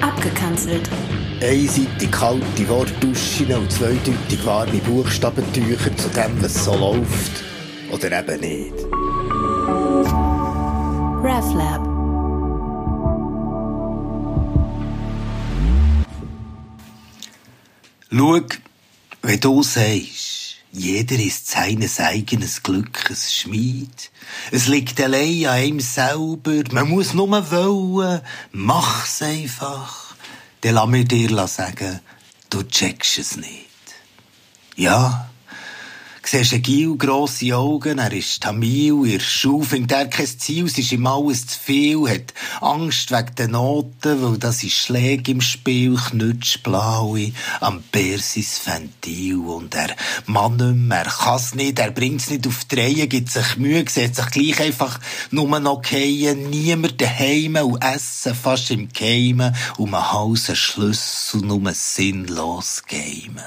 Abgekanzelt. Einseitig kalte Wortduschen und zweideutig warme Buchstabentücher zu dem, was so läuft. Oder eben nicht. RefLab. Schau, wenn du sagst, jeder ist seines eigenen Glückes Schmied. Es liegt allein an ihm selber. Man muss nur wollen. Mach's einfach. Dann lass mir dir sagen, du checkst es nicht. Ja, siehst einen Gil, grosse Augen, er ist Tamil, in der findet er kein Ziel, es ist ihm alles zu viel, hat Angst wegen den Noten, weil das ist Schläge im Spiel, knutsch blaue, am Persis Ventil und er Mann nicht er kann's nicht, er bringt's nicht auf die Reihe, gibt sich Mühe, sieht sich gleich einfach nur noch gehen, niemand daheim und essen fast im Geheimen, um einen Hals Schlüssel nur sinnlos gamen.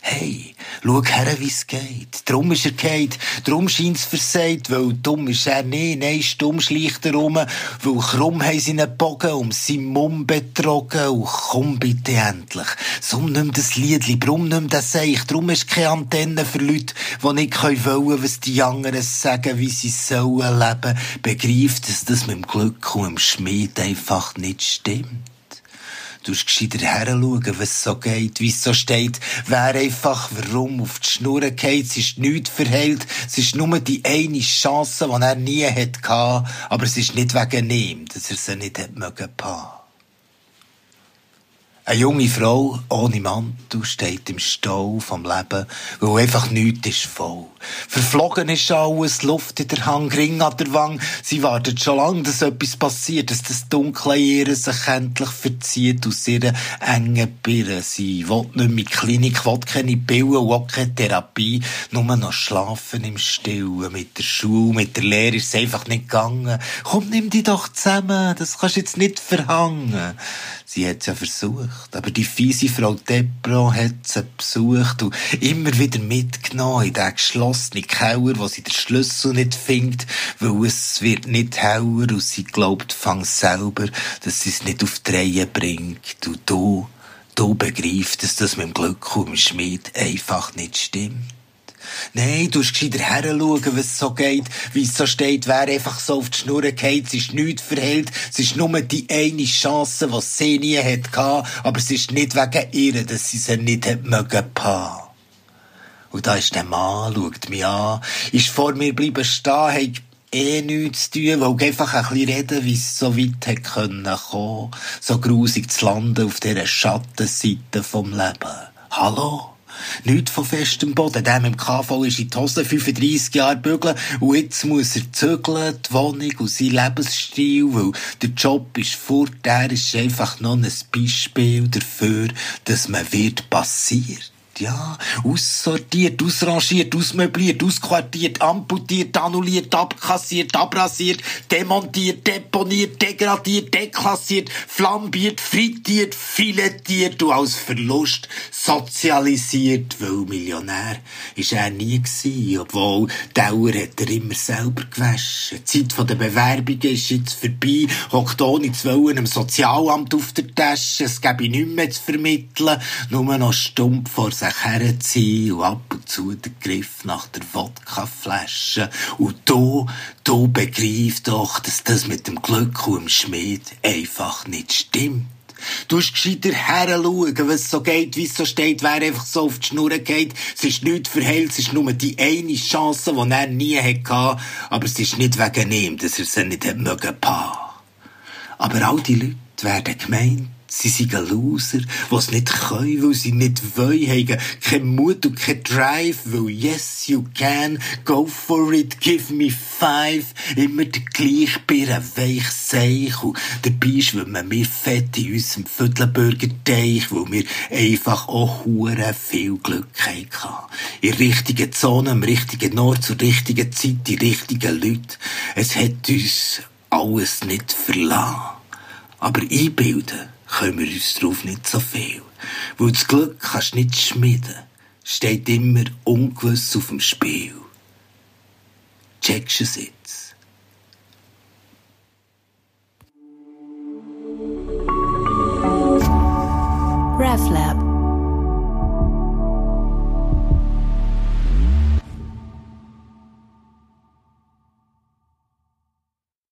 Hey, schau her, wie's geht. Drum ist er geht, drum scheint's versagt, weil dumm ist er nicht, nein, stumm schleicht er rum, weil krumm haben sie einen Bogen um seinen Mumm betrogen, und komm bitte endlich. Summ nimm das Liedli, brumm nimm das Seich, drum ist keine Antenne für Leute, die nicht wollen, was die anderen sagen, wie sie sollen leben, begreift, dass das mit dem Glück und dem Schmied einfach nicht stimmt. Du musst gescheiter heranschauen, was so geht, wie so steht. Wer einfach warum auf die Schnur geht, es ist nichts verheilt. Es ist nur die eine Chance, die er nie hatte. Aber es ist nicht wegen ihm, dass er sie nicht hat mögen paaren. Eine junge Frau ohne Mantel steht im Stau vom Leben, weil einfach nichts ist voll. Verflogen ist alles, Luft in der Hand, Ring an der Wang. Sie wartet schon lange, dass etwas passiert, dass das dunkle Ehren sich endlich verzieht aus ihrer engen Birne. Sie will nicht mehr in die Klinik, will keine Pillen auch keine Therapie, nur noch schlafen im Stillen. Mit der Schule, mit der Lehre ist es einfach nicht gegangen. Komm, nimm dich doch zusammen, das kannst du jetzt nicht verhangen. Sie hat es ja versucht, aber die fiese Frau Depro hat sie besucht und immer wieder mitgenommen in den geschlossenen Keller, wo sie den Schlüssel nicht findet, weil es wird nicht heller und sie glaubt fang selber, dass sie es nicht auf die Reihe bringt. Und du, du begreifst, dass das mit dem Glück und dem Schmied einfach nicht stimmt. Nein, du musst gescheiter heranschauen, was so geht, wie es so steht, wer einfach so auf die Schnur geht, es ist nichts verhält, es ist nur die eine Chance, die sie nie hatte, aber es ist nicht wegen ihr, dass sie sie nicht hat mögen paaren. Und da ist der Mann, schaut mich an, ist vor mir bleiben stehen, hat eh nichts zu tun, weil einfach ein bisschen reden, wie es so weit können kommen, so grusig zu landen auf dieser Schattenseite vom Leben. Hallo? Nicht von festem Boden. Dem KV ist in die Hose 35 Jahre bügeln und jetzt muss er zügeln, die Wohnung und sein Lebensstil, weil der Job ist fort. Der ist einfach noch ein Beispiel dafür, dass man wird passiert ja, aussortiert, ausrangiert, ausmöbliert, ausquartiert, amputiert, annulliert, abkassiert, abrasiert, demontiert, deponiert, degradiert, deklassiert, flambiert, frittiert, filettiert und als Verlust sozialisiert, weil Millionär ist er nie gewesen, obwohl Dauer hat er immer selber gewaschen. Die Zeit der Bewerbungen ist jetzt vorbei, hockt ohne zu wollen im Sozialamt auf der Tasche, es gäbe nichts mehr zu vermitteln, nur noch stumpf vor sich herziehen und ab und zu den Griff nach der Wodkaflasche. Und du, du begreifst doch, dass das mit dem Glück und dem Schmied einfach nicht stimmt. Du musst gescheiter heranschauen, was so geht, wie es so steht, wer einfach so auf die Schnur geht. Es ist nichts verheilt, es ist nur die eine Chance, die er nie hatte, aber es ist nicht wegen ihm, dass er sie nicht hat mögen. Aber all die Leute werden gemeint, Sie sind Loser, die es nicht können, weil sie nicht wollen, haben keinen Mut und keinen Drive, weil yes, you can, go for it, give me five, immer der gleiche Bier, weich Seich, und dabei schwimmen wir fett in unserem Viertelburger weil wir einfach auch hure viel Glück hatten. In richtigen Zone, am richtigen Ort, zur richtigen Zeit, die richtigen Leute. Es hat uns alles nicht verlassen. Aber einbilden, können wir uns darauf nicht so viel. Weil das Glück kannst du nicht schmieden, steht immer ungewiss auf dem Spiel. Checkst du es jetzt? RefLab